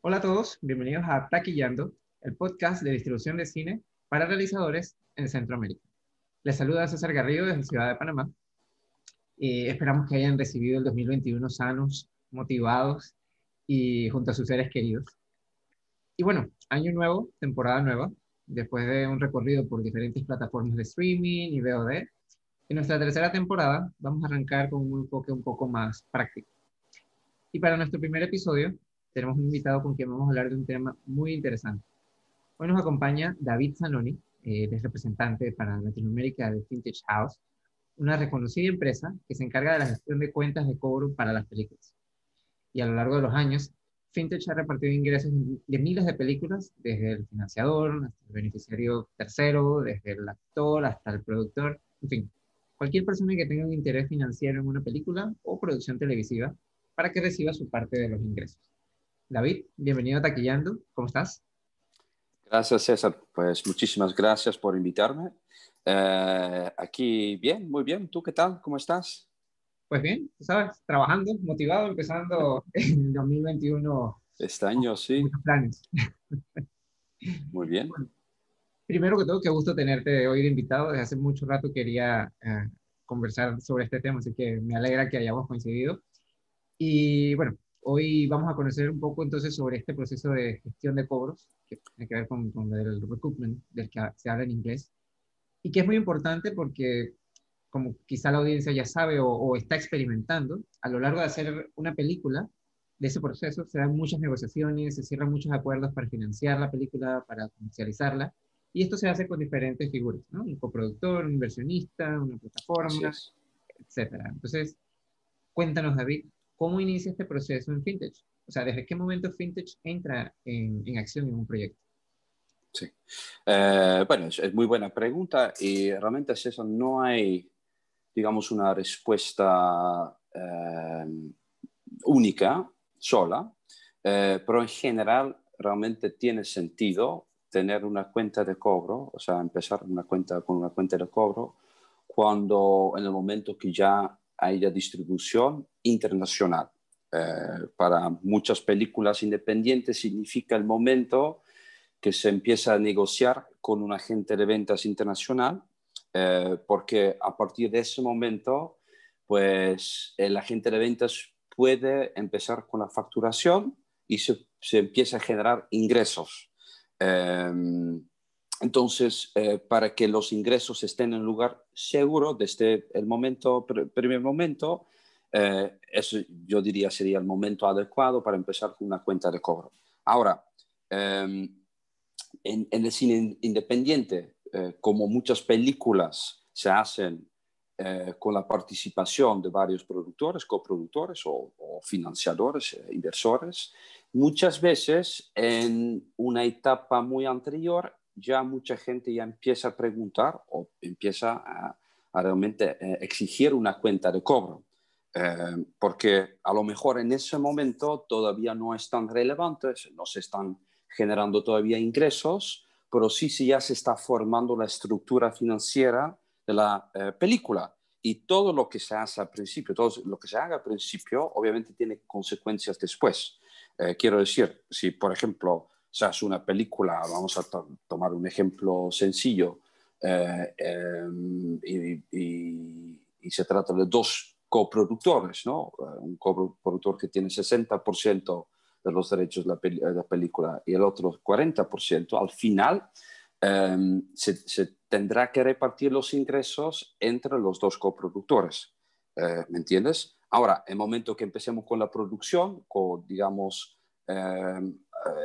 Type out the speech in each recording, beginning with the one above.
Hola a todos, bienvenidos a Taquillando, el podcast de distribución de cine para realizadores en Centroamérica. Les saluda César Garrido desde Ciudad de Panamá. y esperamos que hayan recibido el 2021 sanos, motivados y junto a sus seres queridos. Y bueno, año nuevo, temporada nueva, después de un recorrido por diferentes plataformas de streaming y VOD. En nuestra tercera temporada vamos a arrancar con un enfoque un poco más práctico. Y para nuestro primer episodio tenemos un invitado con quien vamos a hablar de un tema muy interesante. Hoy nos acompaña David Zanoni, eh, es representante para Latinoamérica de Vintage House, una reconocida empresa que se encarga de la gestión de cuentas de cobro para las películas. Y a lo largo de los años, Fintech ha repartido ingresos de miles de películas, desde el financiador hasta el beneficiario tercero, desde el actor hasta el productor, en fin, cualquier persona que tenga un interés financiero en una película o producción televisiva para que reciba su parte de los ingresos. David, bienvenido a Taquillando, ¿cómo estás? Gracias, César. Pues muchísimas gracias por invitarme. Eh, aquí bien, muy bien. ¿Tú qué tal? ¿Cómo estás? Pues bien, sabes, trabajando, motivado, empezando en 2021. Este año, sí. Muchos planes. Muy bien. primero que todo, qué gusto tenerte hoy de invitado. Desde hace mucho rato quería eh, conversar sobre este tema, así que me alegra que hayamos coincidido. Y bueno, Hoy vamos a conocer un poco entonces sobre este proceso de gestión de cobros, que tiene que ver con, con el recoupment, del que se habla en inglés, y que es muy importante porque, como quizá la audiencia ya sabe o, está experimentando, a lo largo de hacer una película, de ese proceso se dan muchas negociaciones, se cierran muchos acuerdos para financiar la película, para comercializarla, y esto se hace con diferentes figuras, ¿no? Un coproductor, un inversionista, una plataforma, etcétera. Entonces, cuéntanos, David, ¿Cómo inicia este proceso en FinTech? O sea, ¿desde qué momento FinTech entra en, en acción en un proyecto? Sí. Eh, bueno, es, muy buena pregunta y realmente es eso, no hay, digamos, una respuesta eh, única, sola, eh, pero en general realmente tiene sentido tener una cuenta de cobro, o sea, empezar una cuenta con una cuenta de cobro cuando en el momento que ya haya distribución internacional. Eh, para muchas películas independientes significa el momento que se empieza a negociar con un agente de ventas internacional, eh, porque a partir de ese momento, pues el agente de ventas puede empezar con la facturación y se, se empieza a generar ingresos. Eh, entonces, eh, para que los ingresos estén en un lugar seguro desde el momento, primer momento, eh, eso yo diría sería el momento adecuado para empezar con una cuenta de cobro. Ahora, em, en, el cine independiente, eh, como muchas películas se hacen con la participación de varios productores, coproductores o, o financiadores, inversores, muchas veces en una etapa muy anterior ya mucha gente ya empieza a preguntar o empieza a, realmente eh, exigir una cuenta de cobro. Eh, porque a lo mejor en ese momento todavía no es tan relevante, no se están generando todavía ingresos, pero sí, sí ya se está formando la estructura financiera de la eh, película. Y todo lo que se hace al principio, todo lo que se haga al principio, obviamente tiene consecuencias después. quiero decir, si por ejemplo sea, es una película, vamos a tomar un ejemplo sencillo, eh, em, y, se trata de dos coproductores, ¿no? Eh, un coproductor que tiene 60% de los derechos de la, película y el otro 40%, al final em, se, tendrá que repartir los ingresos entre los dos coproductores. Eh, ¿Me entiendes? Ahora, el momento que empecemos con la producción, con, digamos, eh,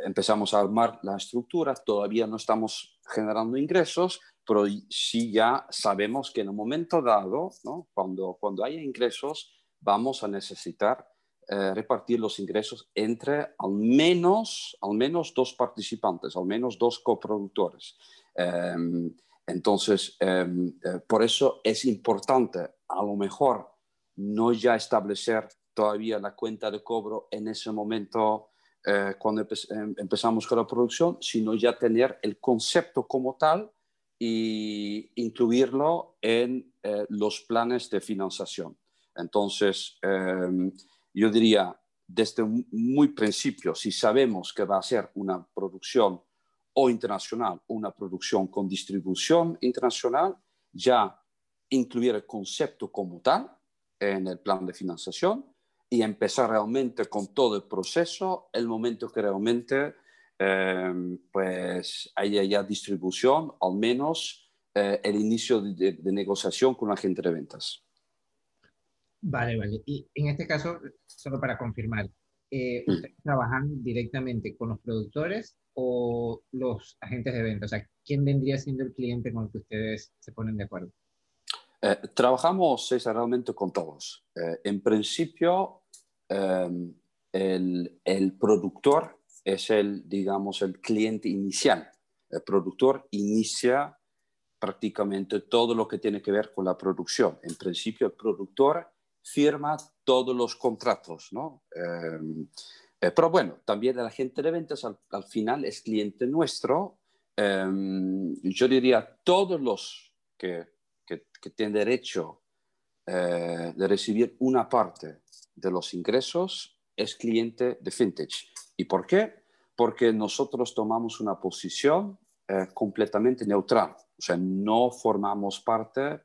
empezamos a armar la estructura, todavía no estamos generando ingresos, pero sí ya sabemos que en un momento dado, cuando, cuando haya ingresos, vamos a necesitar eh, repartir los ingresos entre al menos, al menos dos participantes, al menos dos coproductores. Em, entonces, em, eh, por eso es importante, a lo mejor, no ya establecer todavía la cuenta de cobro en ese momento eh, cuando em, empezamos con la producción, sino ya tener el concepto como tal e incluirlo en eh, los planes de financiación. Entonces, em, yo diría, desde muy principio, si sabemos que va a ser una producción o internacional una producción con distribución internacional, ya incluir el concepto como tal en el plan de financiación y empezar realmente con todo el proceso, el momento que realmente eh, pues haya ya distribución, al menos eh, el inicio de, negociación con la gente de ventas. Vale, vale. Y en este caso, solo para confirmar, eh, ¿ustedes trabajan directamente con los productores o los agentes de venta? O sea, ¿quién vendría siendo el cliente con el que ustedes se ponen de acuerdo? Eh, trabajamos realmente con todos. Eh, en principio, em, el, el, productor es el, digamos, el cliente inicial. El productor inicia prácticamente todo lo que tiene que ver con la producción. En principio, el productor firma todos los contratos, ¿no? Em, eh, pero bueno, también el agente de ventas al, final es cliente nuestro. Em, yo diría todos los que, que, tienen derecho eh, de recibir una parte de los ingresos es cliente de Fintech. ¿Y por qué? Porque nosotros tomamos una posición eh, completamente neutral. O sea, no formamos parte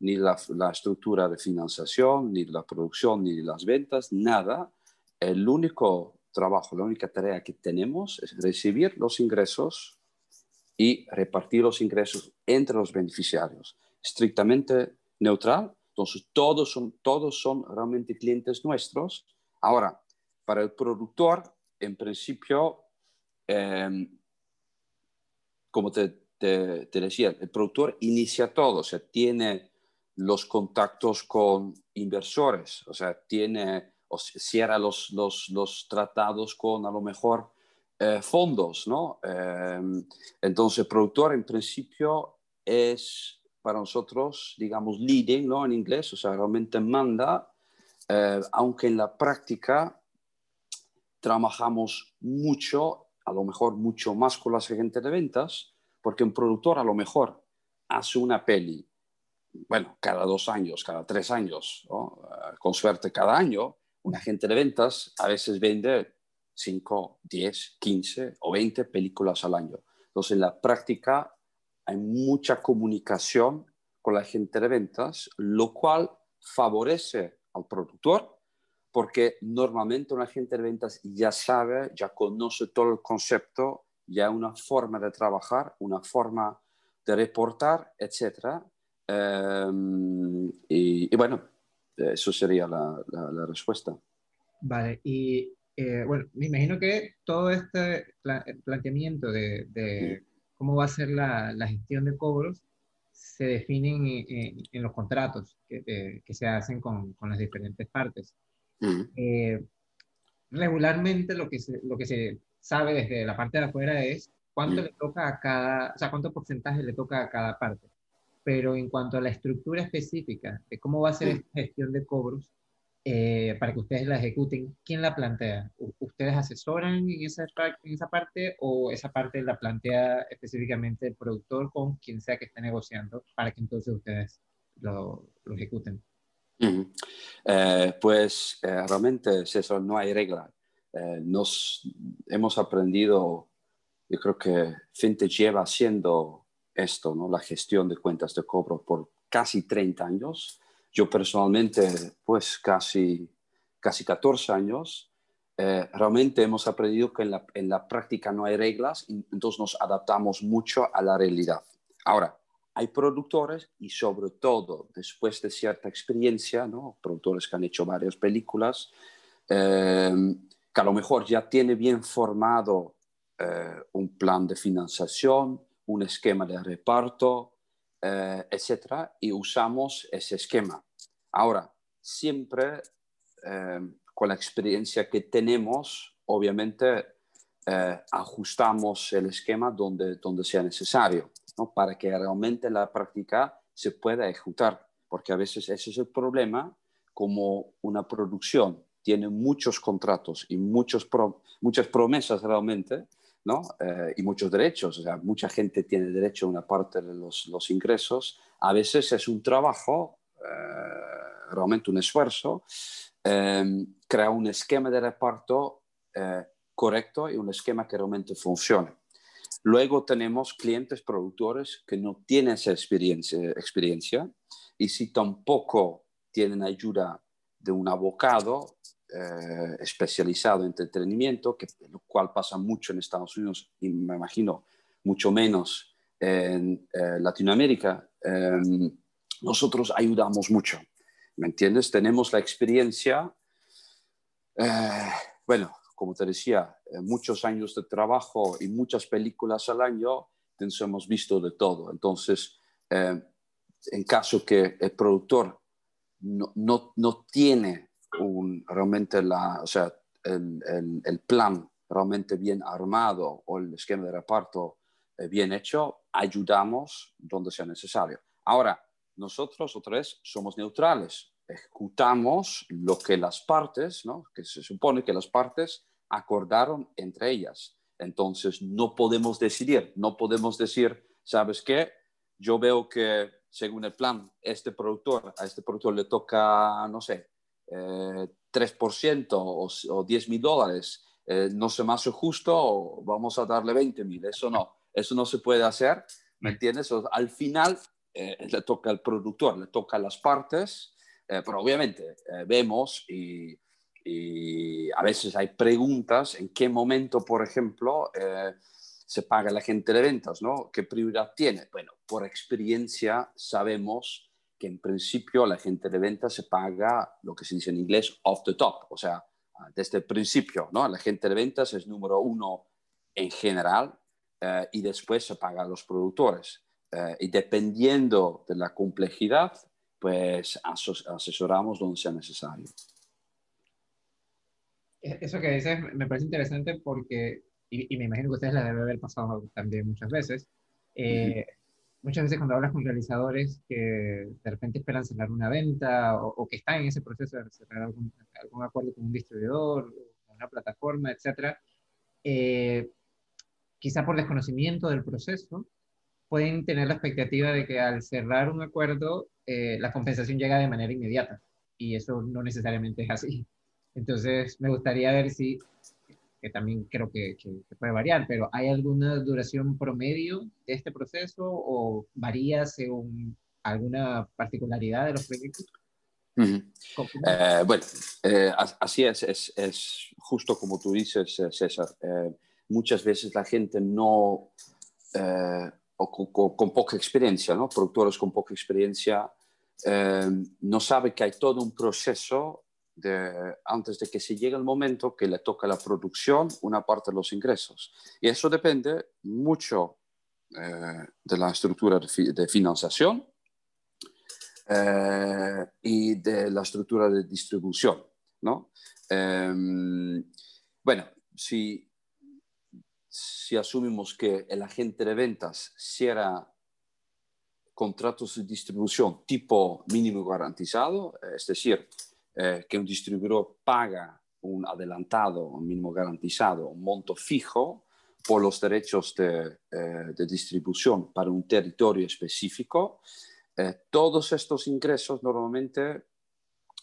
ni la, la, estructura de financiación, ni la producción, ni las ventas, nada. El único trabajo, la única tarea que tenemos es recibir los ingresos y repartir los ingresos entre los beneficiarios. Estrictamente neutral, entonces todos son, todos son realmente clientes nuestros. Ahora, para el productor, en principio, em, como te, te, te, decía, el productor inicia todo, o sea, tiene los contactos con inversores, o sea, tiene o cierra los, los, los tratados con a lo mejor eh, fondos, ¿no? Em, entonces, el productor en principio es para nosotros, digamos, leading, ¿no? En inglés, o sea, realmente manda, eh, aunque en la práctica trabajamos mucho, a lo mejor mucho más con las agentes de ventas, porque un productor a lo mejor hace una peli bueno, cada dos años, cada tres años, eh, con suerte cada año, un agente de ventas a veces vende 5, 10, 15 o 20 películas al año. Entonces, en la práctica hay mucha comunicación con la agente de ventas, lo cual favorece al productor porque normalmente un agente de ventas ya sabe, ya conoce todo el concepto, ya una forma de trabajar, una forma de reportar, etcétera, Em, y, bueno, eso sería la, la, respuesta. Vale, y eh, bueno, me imagino que todo este planteamiento de, de, cómo va a ser la, la gestión de cobros se definen en, los contratos que, que, se hacen con, con, las diferentes partes. Eh, regularmente lo que, se, lo que se sabe desde la parte de afuera es cuánto le toca a cada, o sea, cuánto porcentaje le toca a cada parte pero en cuanto a la estructura específica de cómo va a ser esta gestión de cobros, eh, para que ustedes la ejecuten, ¿quién la plantea? ¿Ustedes asesoran en esa, en esa parte o esa parte la plantea específicamente el productor con quien sea que esté negociando para que entonces ustedes lo, lo ejecuten? Eh, pues eh, realmente eso no hay regla. nos hemos aprendido, yo creo que FinTech lleva haciendo esto, ¿no? la gestión de cuentas de cobro por casi 30 años. Yo personalmente, pues casi, casi 14 años. Eh, realmente hemos aprendido que en la, en la práctica no hay reglas, entonces nos adaptamos mucho a la realidad. Ahora, hay productores y sobre todo después de cierta experiencia, ¿no? productores que han hecho varias películas, eh, que a lo mejor ya tiene bien formado eh, un plan de financiación, un esquema de reparto, eh, etcétera, y usamos ese esquema. Ahora, siempre eh, con la experiencia que tenemos, obviamente eh, ajustamos el esquema donde, donde sea necesario, ¿no? para que realmente la práctica se pueda ejecutar, porque a veces ese es el problema, como una producción tiene muchos contratos y muchos muchas promesas realmente, ¿no? Eh, y muchos derechos. O sea, mucha gente tiene derecho a una parte de los, los ingresos. A veces es un trabajo, eh, realmente un esfuerzo, eh, crea un esquema de reparto eh, correcto y un esquema que realmente funcione. Luego tenemos clientes productores que no tienen esa experiencia, experiencia y si tampoco tienen ayuda de un abogado eh, especializado en entretenimiento, que, lo cual pasa mucho en Estados Unidos y me imagino mucho menos en eh, Latinoamérica, em, nosotros ayudamos mucho. ¿Me entiendes? Tenemos la experiencia, eh, bueno, como te decía, muchos años de trabajo y muchas películas al año, entonces hemos visto de todo. Entonces, en caso que el productor no, no, no tiene un, realmente la, o sea, el, el, el, plan realmente bien armado o el esquema de reparto eh, bien hecho, ayudamos donde sea necesario. Ahora, nosotros otra vez somos neutrales, ejecutamos lo que las partes, ¿no? que se supone que las partes acordaron entre ellas. Entonces, no podemos decidir, no podemos decir, ¿sabes qué? Yo veo que según el plan, este productor, a este productor le toca, no sé, 3% eh, o, o 10 mil dólares, eh, no se me hace justo, vamos a darle 20 mil. Eso no, eso no se puede hacer, ¿me entiendes? al final eh, le toca al productor, le toca a las partes, pero obviamente vemos y, y, a veces hay preguntas en qué momento, por ejemplo, se paga la gente de ventas, ¿no? ¿Qué prioridad tiene? Bueno, por experiencia sabemos que en principio la gente de venta se paga lo que se dice en inglés off the top, o sea, desde el principio, ¿no? La gente de ventas es número uno en general eh, y después se paga a los productores. Eh, y dependiendo de la complejidad, pues asesoramos donde sea necesario. E-, eso que dices me parece interesante porque, y, me imagino que ustedes la deben haber pasado también muchas veces, eh, muchas veces cuando hablas con realizadores que de repente esperan cerrar una venta o, que están en ese proceso de cerrar algún, acuerdo con un distribuidor, o una plataforma, etc., eh, quizá por desconocimiento del proceso, pueden tener la expectativa de que al cerrar un acuerdo eh, la compensación llega de manera inmediata y eso no necesariamente es así. Entonces, me gustaría ver si que también creo que, puede variar, pero ¿hay alguna duración promedio de este proceso o varía según alguna particularidad de los proyectos? Eh, bueno, eh, así es, es, justo como tú dices, eh, César. muchas veces la gente no, o con, poca experiencia, ¿no? productores con poca experiencia, no sabe que hay todo un proceso antes de que se llegue el momento que le toca la producción una parte de los ingresos. Y eso depende mucho eh, de la estructura de, financiación eh, y de la estructura de distribución. ¿no? Em, bueno, si, si asumimos que el agente de ventas cierra contratos de distribución tipo mínimo garantizado, es decir, eh, que un distribuidor paga un adelantado, un mínimo garantizado, un monto fijo por los derechos de, eh, distribución para un territorio específico, eh, todos estos ingresos normalmente,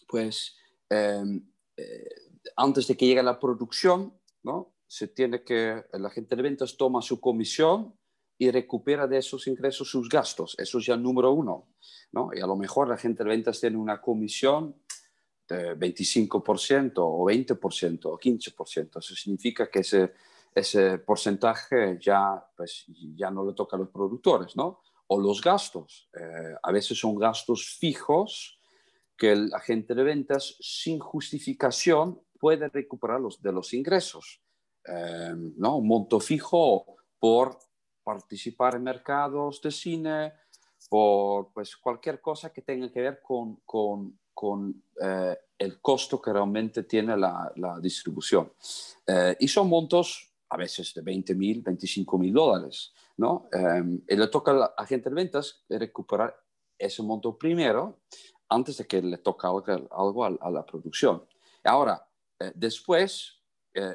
pues, antes de que llegue la producción, ¿no? Se tiene que, el agente de ventas toma su comisión y recupera de esos ingresos sus gastos. Eso es ya número uno. ¿no? Y a lo mejor la agente de ventas tiene una comisión 25% o 20% o 15%. Eso significa que ese, ese porcentaje ya, pues, ya no le toca a los productores, ¿no? O los gastos. Eh, a veces son gastos fijos que el agente de ventas sin justificación puede recuperar los, de los ingresos. Eh, ¿no? Monto fijo por participar en mercados de cine, por pues, cualquier cosa que tenga que ver con, con con eh, el costo que realmente tiene la, distribución. Eh, y son montos a veces de 20 mil, 25 mil dólares. ¿no? Eh, y le toca al agente de ventas recuperar ese monto primero antes de que le toque algo a, la producción. Ahora, después,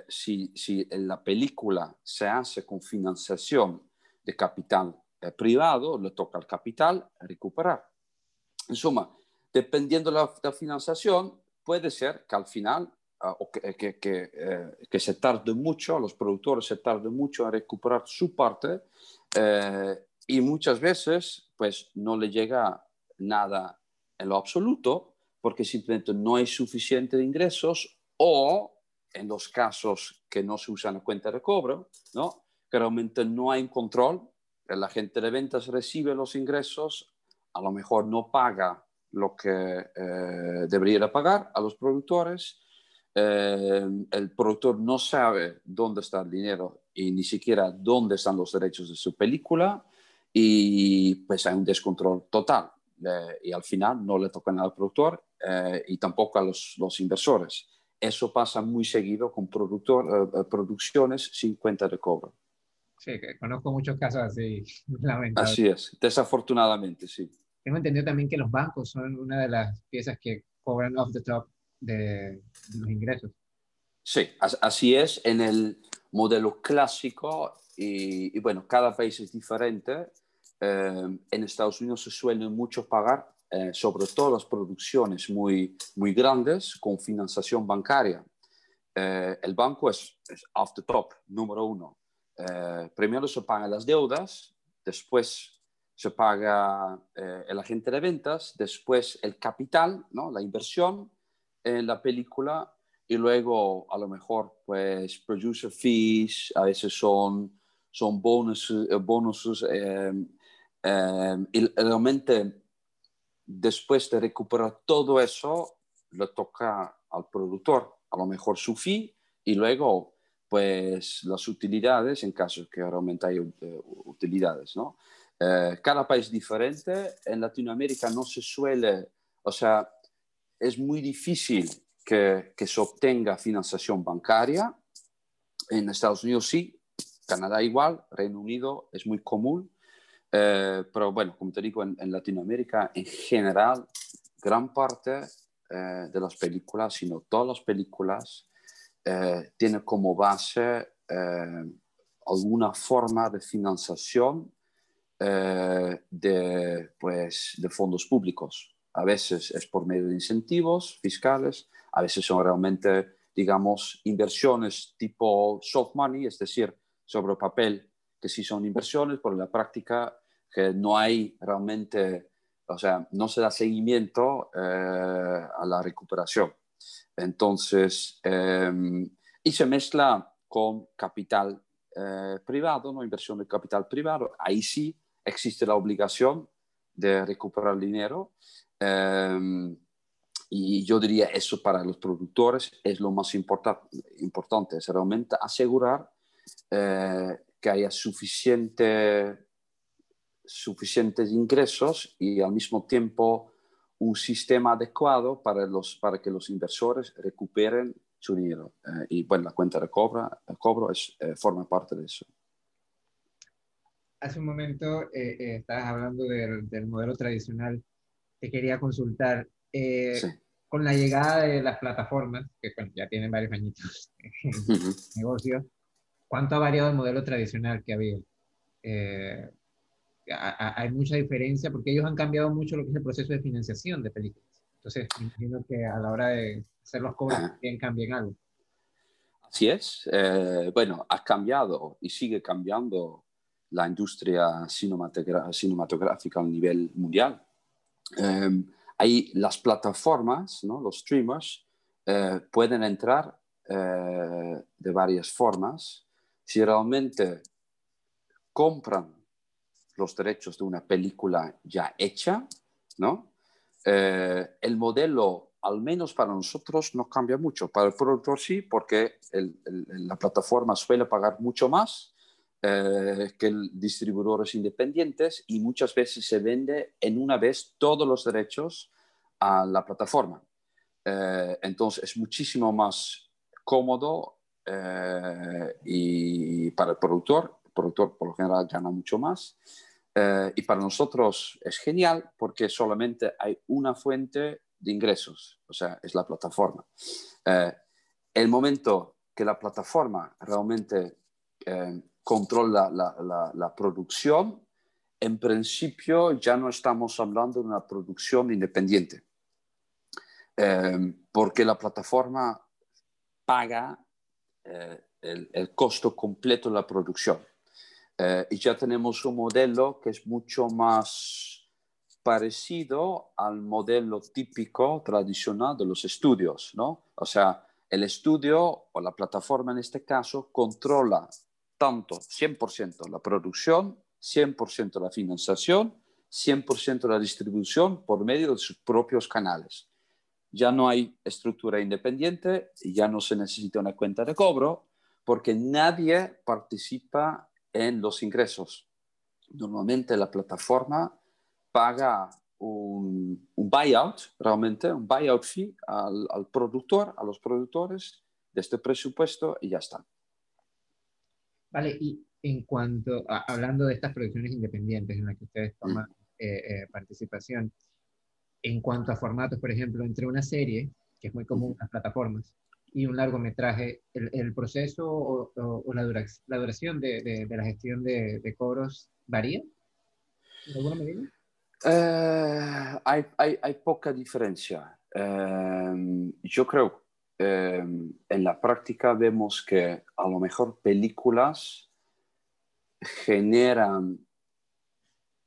si, si la película se hace con financiación de capital privado, le toca al capital recuperar. En suma, dependiendo de la, financiación, puede ser que al final ah, o que, que, que, eh, que, se tarde mucho, los productores se tarden mucho en recuperar su parte eh, y muchas veces pues no le llega nada en lo absoluto porque simplemente no hay suficiente de ingresos o en los casos que no se usan la cuenta de cobro, ¿no? realmente no hay control, la gente de ventas recibe los ingresos, a lo mejor no paga lo que eh, debería pagar a los productores, eh, el productor no sabe dónde está el dinero y ni siquiera dónde están los derechos de su película y pues hay un descontrol total eh, y al final no le toca nada al productor y tampoco a los, los inversores. Eso pasa muy seguido con productor, producciones sin cuenta de cobro. Sí, conozco muchos casos así. Así es, desafortunadamente, sí. Tengo entendido también que los bancos son una de las piezas que cobran off the top de, los ingresos. Sí, así es en el modelo clásico y, bueno, cada país es diferente. Eh, en Estados Unidos se suele mucho pagar, eh, sobre todo las producciones muy, muy grandes, con financiación bancaria. Eh, el banco es, es, off the top, número uno. primero se pagan las deudas, después se paga eh, el agente de ventas, después el capital, ¿no? la inversión en la película y luego a lo mejor pues producer fees, a veces son, son bonuses, eh, bonuses y realmente después de recuperar todo eso le toca al productor a lo mejor su fee y luego pues las utilidades en caso que realmente hay eh, utilidades, ¿no? Eh, cada país diferente. En Latinoamérica no se suele, o sea, es muy difícil que, que se obtenga financiación bancaria. En Estados Unidos sí, Canadá igual, Reino Unido es muy común. Eh, pero bueno, como te digo, en, Latinoamérica en general, gran parte eh, de las películas, sino todas las películas, eh, tienen como base alguna forma de financiación eh, de, pues, de fondos públicos. A veces es por medio de incentivos fiscales, a veces son realmente, digamos, inversiones tipo soft money, es decir, sobre papel, que sí son inversiones, pero en la práctica que no hay realmente, o sea, no se da seguimiento eh, a la recuperación. Entonces, em, y se mezcla con capital eh, privado, ¿no? inversión de capital privado, ahí sí existe la obligación de recuperar dinero. Em, y yo diría eso para los productores es lo más importante, es realmente asegurar eh, que haya suficiente, suficientes ingresos y al mismo tiempo un sistema adecuado para, los, para que los inversores recuperen su dinero. Eh, y bueno, la cuenta de cobro, cobro es, eh, forma parte de eso hace un momento eh, eh, estabas hablando del, modelo tradicional. Te quería consultar. Eh, con la llegada de las plataformas, que ya tienen varios añitos en negocio, ¿cuánto ha variado el modelo tradicional que había? Hay mucha diferencia porque ellos han cambiado mucho lo que es el proceso de financiación de películas. Entonces, imagino que a la hora de hacer los cobros también cambian algo. Así es. bueno, ha cambiado y sigue cambiando la industria cinematográfica a nivel mundial. Eh, ahí las plataformas, ¿no? los streamers, eh, pueden entrar eh, de varias formas. Si realmente compran los derechos de una película ya hecha, ¿no? el modelo, al menos para nosotros, no cambia mucho. Para el productor sí, porque la plataforma suele pagar mucho más eh, que distribuidores independientes y muchas veces se vende en una vez todos los derechos a la plataforma. Eh, entonces es muchísimo más cómodo eh, y para el productor, productor por lo general gana mucho más. y para nosotros es genial porque solamente hay una fuente de ingresos, o sea, es la plataforma. el momento que la plataforma realmente controla la, producción, en principio ya no estamos hablando de una producción independiente. porque la plataforma paga el, el, costo completo de la producción. Y ya tenemos un modelo que es mucho más parecido al modelo típico tradicional de los estudios, ¿no? O sea, el estudio o la plataforma en este caso controla tanto 100% la producción, 100% la financiación, 100% la distribución por medio de sus propios canales. Ya no hay estructura independiente, ya no se necesita una cuenta de cobro, porque nadie participa en los ingresos. Normalmente la plataforma paga un, buyout, realmente, un buyout fee al, al, productor, a los productores de este presupuesto y ya está. Vale, y en cuanto, a, hablando de estas producciones independientes en las que ustedes toman eh, eh, participación, en cuanto a formatos, por ejemplo, entre una serie, que es muy común en las plataformas, y un largometraje, ¿el, el proceso o, la, la, duración de, la gestión de, de, cobros varía? ¿En alguna medida? Eh, hay, hay, poca diferencia. Eh, yo creo, eh, en la práctica vemos que a lo mejor películas generan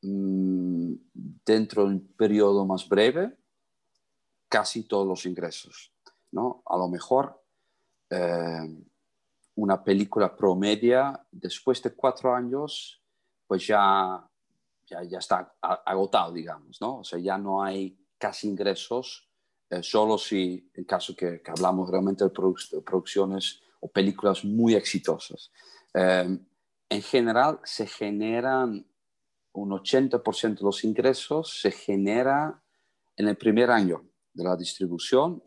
mm, dentro de un periodo más breve casi todos los ingresos. ¿No? A lo mejor una película promedia después de cuatro años pues ya ya, ya está agotado, digamos, ¿no? O sea, ya no hay casi ingresos, eh, solo si, en caso que, que hablamos realmente de, producciones o películas muy exitosas. Eh, en general, se generan un 80% de los ingresos, se genera en el primer año de la distribución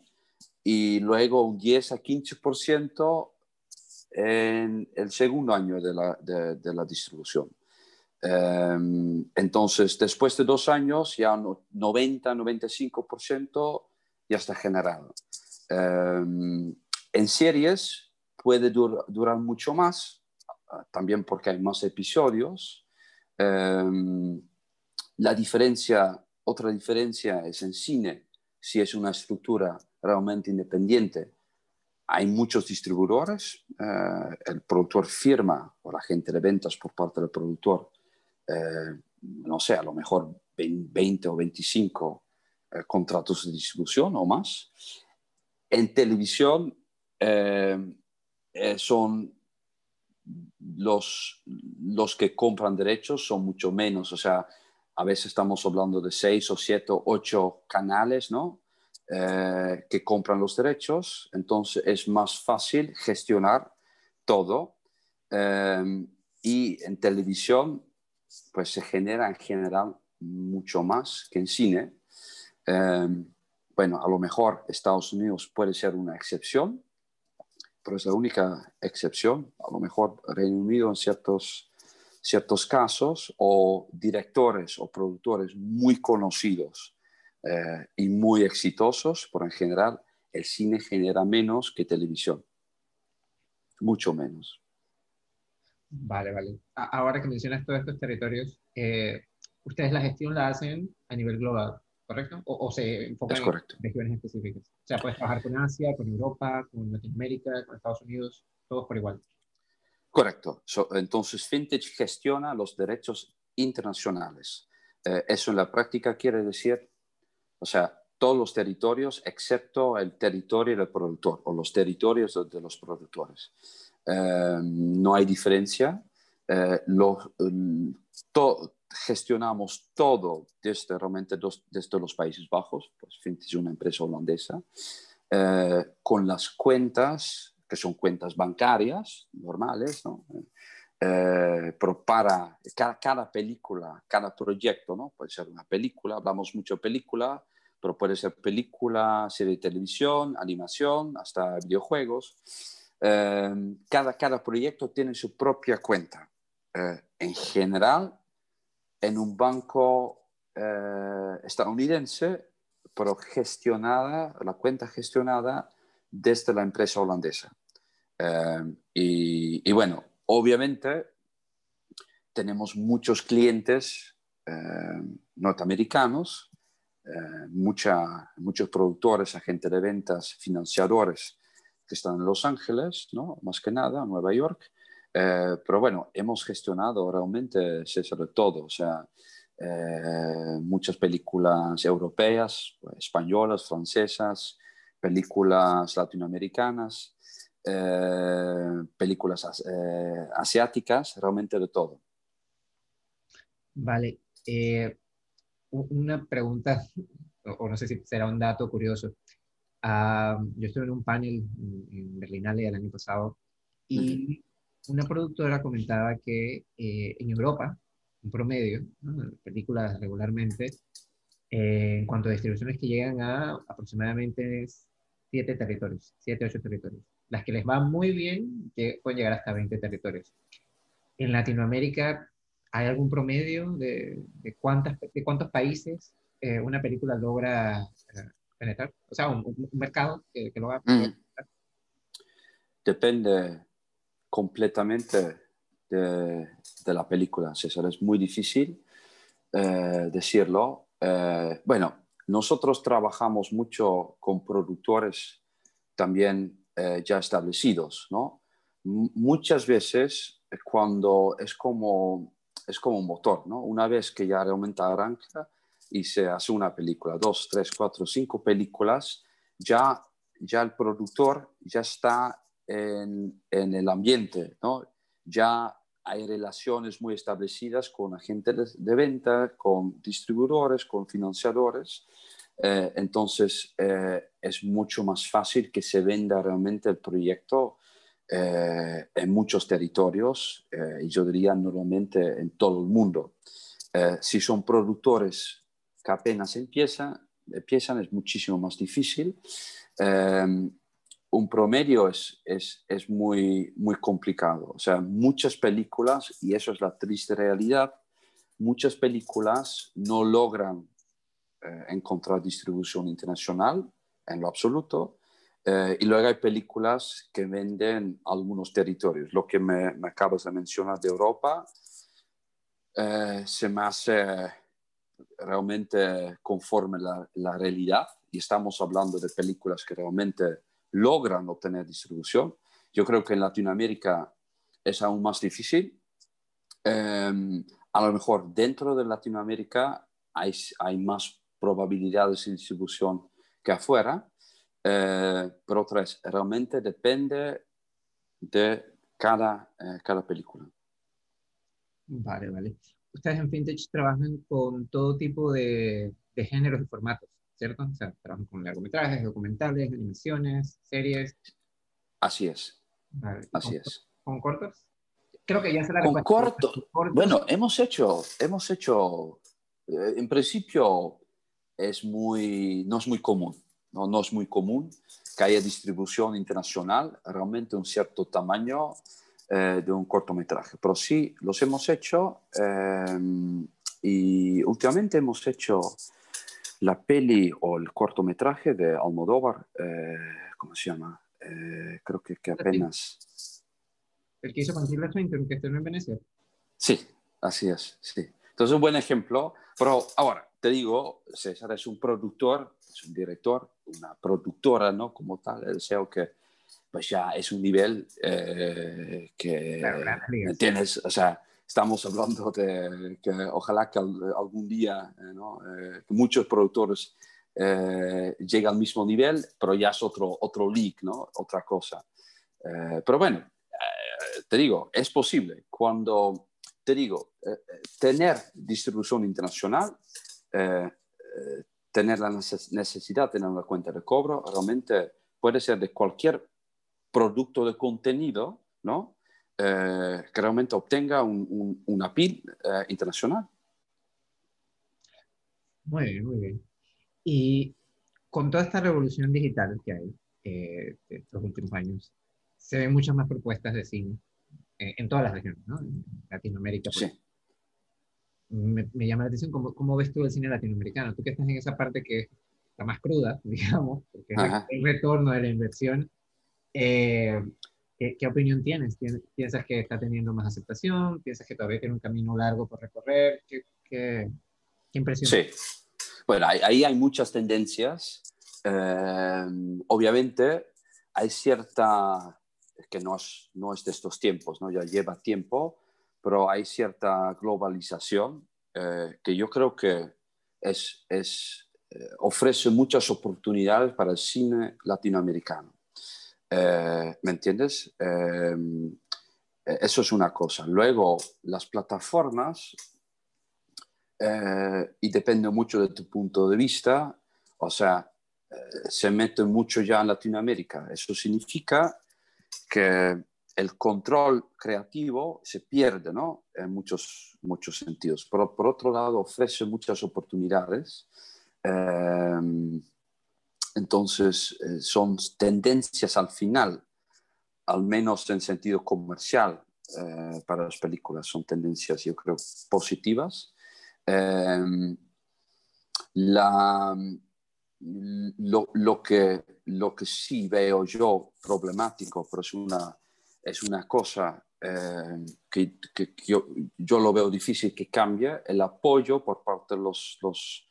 y luego un 10 a 15% en el segundo año de la, de, de la distribución. Em, entonces, después de dos años, ya 90-95% ya está generado. Em, en series puede durar mucho más, ah, también porque hay más episodios. Em, la diferencia, otra diferencia es en cine, si es una estructura realmente independiente, hay muchos distribuidores, eh, el productor firma o la gente de ventas por parte del productor eh, no sé, a lo mejor 20 o 25 eh, contratos de distribución o más. En televisión eh, son los, los que compran derechos son mucho menos, o sea, a veces estamos hablando de 6 o 7 o 8 canales, ¿no? Que compran los derechos, entonces es más fácil gestionar todo. y en televisión pues se genera en general mucho más que en cine. Em, bueno, a lo mejor Estados Unidos puede ser una excepción, pero es la única excepción. A lo mejor Reino Unido en ciertos, ciertos casos, o directores o productores muy conocidos eh, y muy exitosos, pero en general el cine genera menos que televisión, mucho menos. Vale, vale. Ahora que mencionas todos estos territorios, eh, ustedes la gestión la hacen a nivel global, ¿correcto? O, se enfocan en regiones específicas. O sea, puedes trabajar con Asia, con Europa, con Latinoamérica, con Estados Unidos, todos por igual. Correcto. entonces, Vintage gestiona los derechos internacionales. Eh, eso en la práctica quiere decir, o sea, todos los territorios excepto el territorio del productor o los territorios de los productores. Em, no hay diferencia. Eh, gestionamos todo desde realmente desde los Países Bajos, pues Fint es una empresa holandesa, eh, con las cuentas, que son cuentas bancarias normales, ¿no? Eh, pero para cada, cada, película, cada proyecto, ¿no? Puede ser una película, hablamos mucho de película, pero puede ser película, serie de televisión, animación, hasta videojuegos. Em, cada, cada proyecto tiene su propia cuenta. Eh, en general, en un banco eh, estadounidense, pero gestionada, la cuenta gestionada desde la empresa holandesa. Em, y, y, bueno, obviamente tenemos muchos clientes em, norteamericanos eh, muchos productores, agentes de ventas, financiadores que están en Los Ángeles, ¿no? más que nada, Nueva York. Eh, pero bueno, hemos gestionado realmente, sobre todo, o sea, muchas películas europeas, españolas, francesas, películas latinoamericanas, películas asiáticas, realmente de todo. Vale. Eh, una pregunta, o, no sé si será un dato curioso. Ah, yo estuve en un panel en, Berlinale el año pasado y una productora comentaba que eh, en Europa, un promedio, películas regularmente, eh, en cuanto a distribuciones que llegan a aproximadamente siete territorios, siete, ocho territorios. Las que les va muy bien que pueden llegar hasta 20 territorios. En Latinoamérica ¿Hay algún promedio de, de, cuántas, de cuántos países eh, una película logra eh, penetrar? O sea, un, mercado que, lo haga. Mm. Depende completamente de, de, la película, César. Es muy difícil eh, decirlo. bueno, nosotros trabajamos mucho con productores también ya establecidos, ¿no? Muchas veces cuando es como es como un motor, ¿no? Una vez que ya realmente arranca y se hace una película, dos, tres, cuatro, cinco películas, ya, ya el productor ya está en, en el ambiente, ¿no? Ya hay relaciones muy establecidas con agentes de venta, con distribuidores, con financiadores. Eh, entonces eh, es mucho más fácil que se venda realmente el proyecto eh, en muchos territorios eh, y yo diría normalmente en todo el mundo. Eh, si son productores que apenas empiezan, empiezan es muchísimo más difícil. un promedio es, es, es, muy, muy complicado. O sea, muchas películas, y eso es la triste realidad, muchas películas no logran encontrar distribución internacional en lo absoluto eh, y luego hay películas que venden algunos territorios. Lo que me, acabas de mencionar de Europa eh, se me hace realmente conforme la, la, realidad y estamos hablando de películas que realmente logran obtener distribución. Yo creo que en Latinoamérica es aún más difícil. Eh, a lo mejor dentro de Latinoamérica hay, hay más probabilidades de distribución que afuera, eh, pero otra vez, realmente depende de cada, eh, cada película. Vale, vale. Ustedes en Vintage trabajan con todo tipo de, de géneros y formatos, ¿cierto? O sea, trabajan con largometrajes, documentales, animaciones, series. Así es. Así es. ¿Con cortos? Creo que ya se la Con corto. Bueno, hemos hecho, hemos hecho, eh, en principio es muy, no es muy común no, es muy común que haya distribución internacional realmente un cierto tamaño eh, de un cortometraje, pero sí los hemos hecho eh, y últimamente hemos hecho la peli o el cortometraje de Almodóvar, eh, ¿cómo se llama? creo que, que, apenas... ¿El que hizo Tilda Swinton, que estuvo en Venecia? Sí, así es, sí. Entonces, un buen ejemplo, pero ahora, te digo, César es un productor, es un director, una productora, ¿no? Como tal, el SEO que pues ya es un nivel eh, que tienes, o sea, estamos hablando de que ojalá que algún día eh, ¿no? Eh, muchos productores lleguen al mismo nivel, pero ya es otro, otro league, ¿no? Otra cosa. pero bueno, te digo, es posible. Cuando, te digo, tener distribución internacional eh, eh, tener la necesidad de tener una cuenta de cobro realmente puede ser de cualquier producto de contenido, ¿no? Eh, que realmente obtenga un, una PIL internacional. Muy bien, muy bien. Y con toda esta revolución digital que hay de estos últimos años, se ven muchas más propuestas de cine en todas las regiones, ¿no? En Latinoamérica. Sí me, llama la atención cómo, cómo, ves tú el cine latinoamericano. Tú que estás en esa parte que está más cruda, digamos, porque es el retorno de la inversión. Eh, ¿qué, opinión tienes? ¿Piensas que está teniendo más aceptación? ¿Piensas que todavía tiene un camino largo por recorrer? ¿Qué, qué, qué impresión? Sí. Bueno, ahí hay muchas tendencias. Eh, obviamente hay cierta, que no es, no es de estos tiempos, ¿no? ya lleva tiempo, pero hay cierta globalización eh, que yo creo que es, es ofrece muchas oportunidades para el cine latinoamericano. ¿Me entiendes? eso es una cosa. Luego, las plataformas eh, y depende mucho de tu punto de vista, o sea, eh, se mete mucho ya en Latinoamérica. Eso significa que el control creativo se pierde, ¿no? En muchos, muchos sentidos. Pero por otro lado, ofrece muchas oportunidades. Eh, entonces, son tendencias al final, al menos en sentido comercial, para las películas. Son tendencias, yo creo, positivas. Em, la, lo, que, lo que sí veo yo problemático, pero es una, es una cosa em, que, yo, yo, lo veo difícil que cambie, el apoyo por parte de los, los,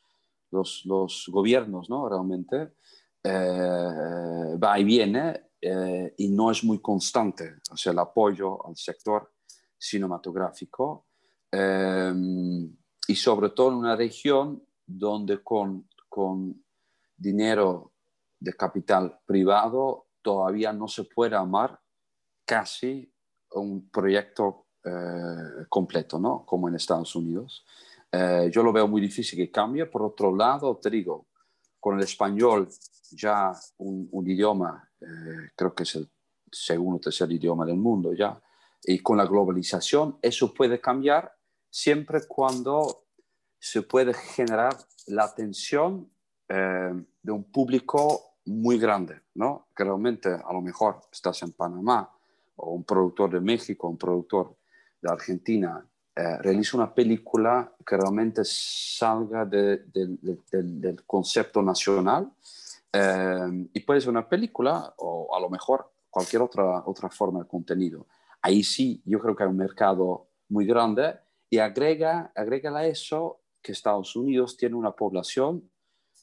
los, los gobiernos, ¿no? Realmente eh, va y viene eh, y no es muy constante, o sea, el apoyo al sector cinematográfico. Em, y sobre todo en una región donde con, con dinero de capital privado todavía no se puede amar casi un proyecto eh, completo, ¿no? Como en Estados Unidos. Eh, yo lo veo muy difícil que cambie. Por otro lado, te digo, con el español ya un, un idioma, eh, creo que es el segundo o tercer idioma del mundo ya, y con la globalización eso puede cambiar siempre cuando se puede generar la atención eh, de un público muy grande, ¿no? Que realmente a lo mejor estás en Panamá o un productor de México, un productor de Argentina, eh, realiza una película que realmente salga del concepto nacional eh, y puede ser una película o a lo mejor cualquier otra, otra forma de contenido. Ahí sí, yo creo que hay un mercado muy grande y agrega, agrega a eso que Estados Unidos tiene una población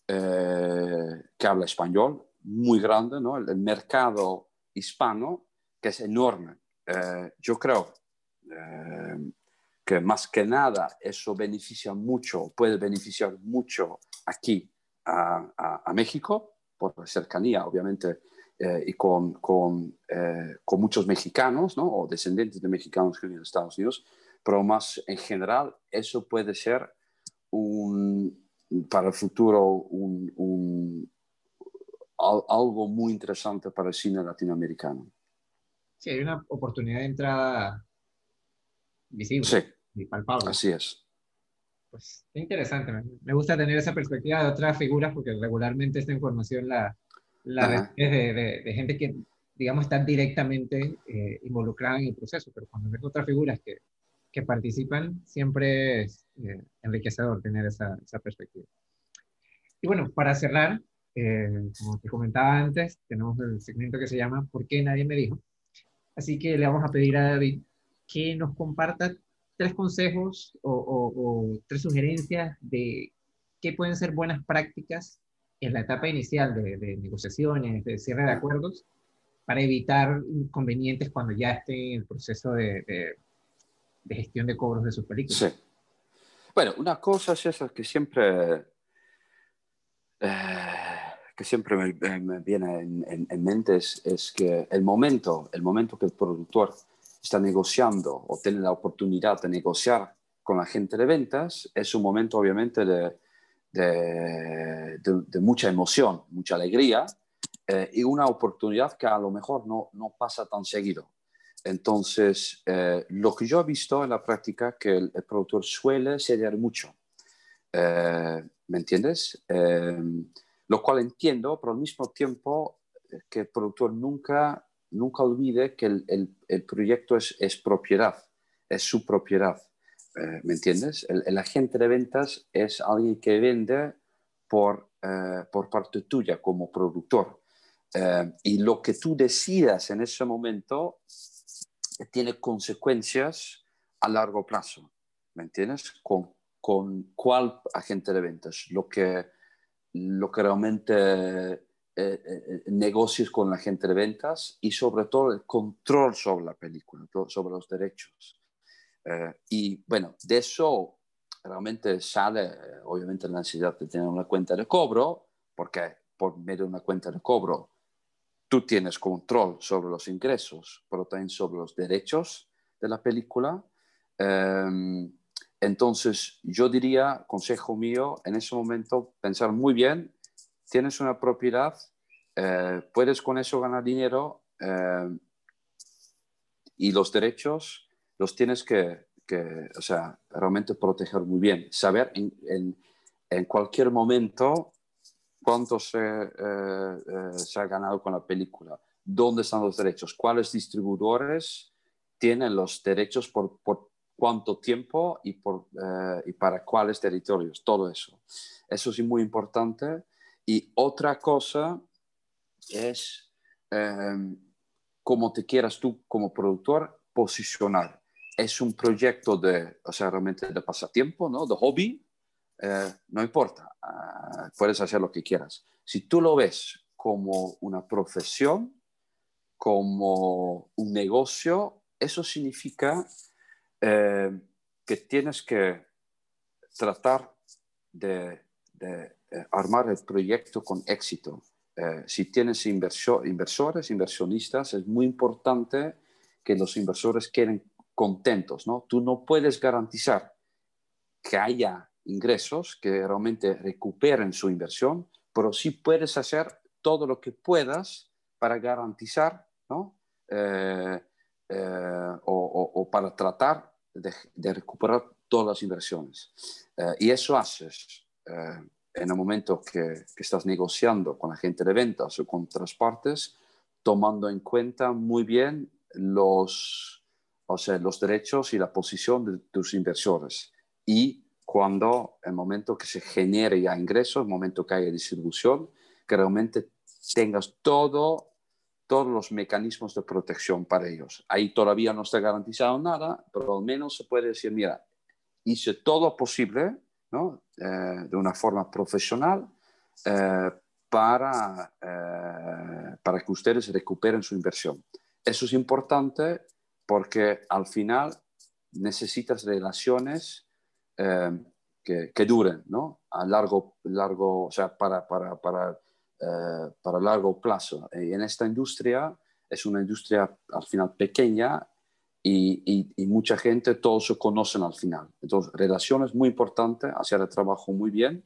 eh, que habla español muy grande, ¿no? el, mercado hispano que es enorme. Eh, yo creo eh, que más que nada eso beneficia mucho, puede beneficiar mucho aquí a, a, México, por cercanía, obviamente, y con, muchos mexicanos, ¿no? o descendientes de mexicanos que viven en Estados Unidos, pero más en general, eso puede ser para el futuro algo muy interesante para el cine latinoamericano. Sí, hay una oportunidad de entrada visible sí, y palpable. Así es. Pues interesante. Me gusta tener esa perspectiva de otras figuras porque regularmente esta información la, la de, de, gente que, digamos, está directamente eh, involucrada en el proceso, pero cuando ves otras figuras que que participan, siempre es eh, enriquecedor tener esa, esa, perspectiva. Y bueno, para cerrar, eh, como te comentaba antes, tenemos el segmento que se llama ¿Por qué nadie me dijo? Así que le vamos a pedir a David que nos comparta tres consejos o, o, tres sugerencias de qué pueden ser buenas prácticas en la etapa inicial de, de negociaciones, de cierre de acuerdos, para evitar inconvenientes cuando ya esté en el proceso de, de de gestión de cobros de sus películas. Sí. Bueno, una cosa es que siempre, eh, que siempre me, viene en, mente es, que el momento, el momento que el productor está negociando o tiene la oportunidad de negociar con la gente de ventas es un momento obviamente de, de, mucha emoción, mucha alegría eh, y una oportunidad que a lo mejor no, no pasa tan seguido. Entonces, eh, lo que yo he visto en la práctica que el, productor suele ceder mucho. Eh, ¿Me entiendes? Eh, lo cual entiendo, pero al mismo tiempo que el productor nunca, nunca olvide que el, el, proyecto es, propiedad, es su propiedad. ¿Me entiendes? El, agente de ventas es alguien que vende por, por parte tuya como productor. y lo que tú decidas en ese momento tiene consecuencias a largo plazo, ¿me entiendes? Con con cuál agente de ventas, lo que, lo que realmente eh, eh, negocies con la agente de ventas y sobre todo el control sobre la película, sobre los derechos. Eh, y bueno, de eso realmente sale obviamente la necesidad de tener una cuenta de cobro, porque por medio de una cuenta de cobro tú tienes control sobre los ingresos, pero también sobre los derechos de la película. Em, entonces, yo diría, consejo mío, en ese momento, pensar muy bien, tienes una propiedad, eh, puedes con eso ganar dinero em, y los derechos los tienes que, que, o sea, realmente proteger muy bien, saber en, cualquier momento cuánto se, eh, eh, se, ha ganado con la película, dónde están los derechos, cuáles distribuidores tienen los derechos por, por cuánto tiempo y, por, eh, y para cuáles territorios, todo eso. Eso es muy importante. Y otra cosa es cómo te quieras tú como productor posicionar. Es un proyecto de, o sea, realmente de pasatiempo, ¿no? De hobby, eh, no importa, uh, puedes hacer lo que quieras. Si tú lo ves como una profesión, como un negocio, eso significa eh, que tienes que tratar de, eh, armar el proyecto con éxito. Eh, si tienes inversor, inversores, inversionistas, es muy importante que los inversores queden contentos, ¿no? Tú no puedes garantizar que haya ingresos que realmente recuperen su inversión, pero sí puedes hacer todo lo que puedas para garantizar ¿no? Eh, eh, o, para tratar de, recuperar todas las inversiones. Eh, y eso haces en el momento que, que, estás negociando con la gente de ventas o con otras partes, tomando en cuenta muy bien los, o sea, los derechos y la posición de tus inversores y cuando el momento que se genere ya ingresos, el momento que haya distribución, que realmente tengas todo, todos los mecanismos de protección para ellos. Ahí todavía no está garantizado nada, pero al menos se puede decir, mira, hice todo posible ¿no? Eh, de una forma profesional eh, para, eh, para que ustedes recuperen su inversión. Eso es importante porque al final necesitas relaciones eh, que, que, duren, ¿no? A largo, largo o sea, para, para, para, eh, para largo plazo. Y en esta industria es una industria al final pequeña y, y, mucha gente, todos se conocen al final. Entonces, relaciones muy importantes, hacer el trabajo muy bien.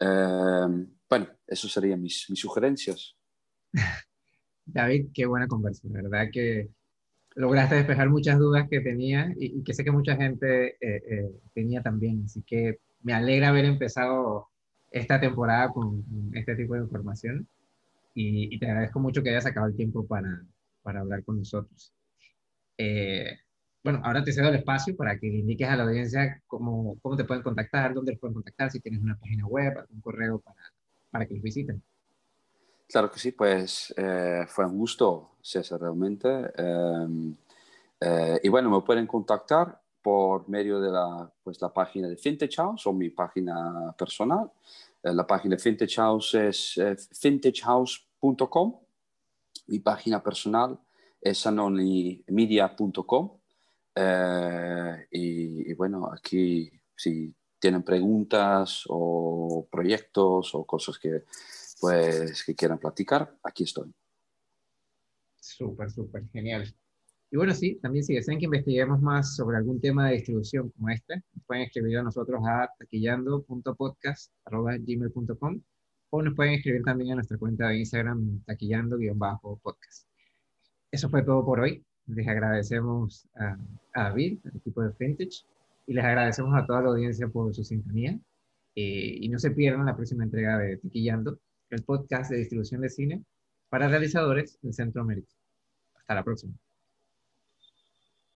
Eh, bueno, eso serían mis, mis sugerencias. David, qué buena conversación, ¿verdad? Que lograste despejar muchas dudas que tenía y, que sé que mucha gente eh, eh, tenía también. Así que me alegra haber empezado esta temporada con, este tipo de información y, te agradezco mucho que hayas sacado el tiempo para, para hablar con nosotros. Eh, bueno, ahora te cedo el espacio para que indiques a la audiencia cómo, cómo te pueden contactar, dónde pueden contactar, si tienes una página web, algún correo para, para que los visiten. Claro que sí, pues eh, fue un gusto, César, realmente. Em, eh, y bueno, me pueden contactar por medio de la, pues, la página de Fintech House o mi página personal. Eh, la página de Fintech House es fintechhouse.com. Mi página personal es anonymedia.com. Y, y bueno, aquí si tienen preguntas o proyectos o cosas que pues que quieran platicar, aquí estoy. Súper, súper, genial. Y bueno, sí, también si desean que investiguemos más sobre algún tema de distribución como este, pueden escribir a nosotros a taquillando.podcast.gmail.com o nos pueden escribir también a nuestra cuenta de Instagram taquillando-podcast. Eso fue todo por hoy. Les agradecemos a, a David, al equipo de Vintage, y les agradecemos a toda la audiencia por su sintonía. Eh, y no se pierdan la próxima entrega de Taquillando, el podcast de distribución de cine para realizadores en Centroamérica. Hasta la próxima.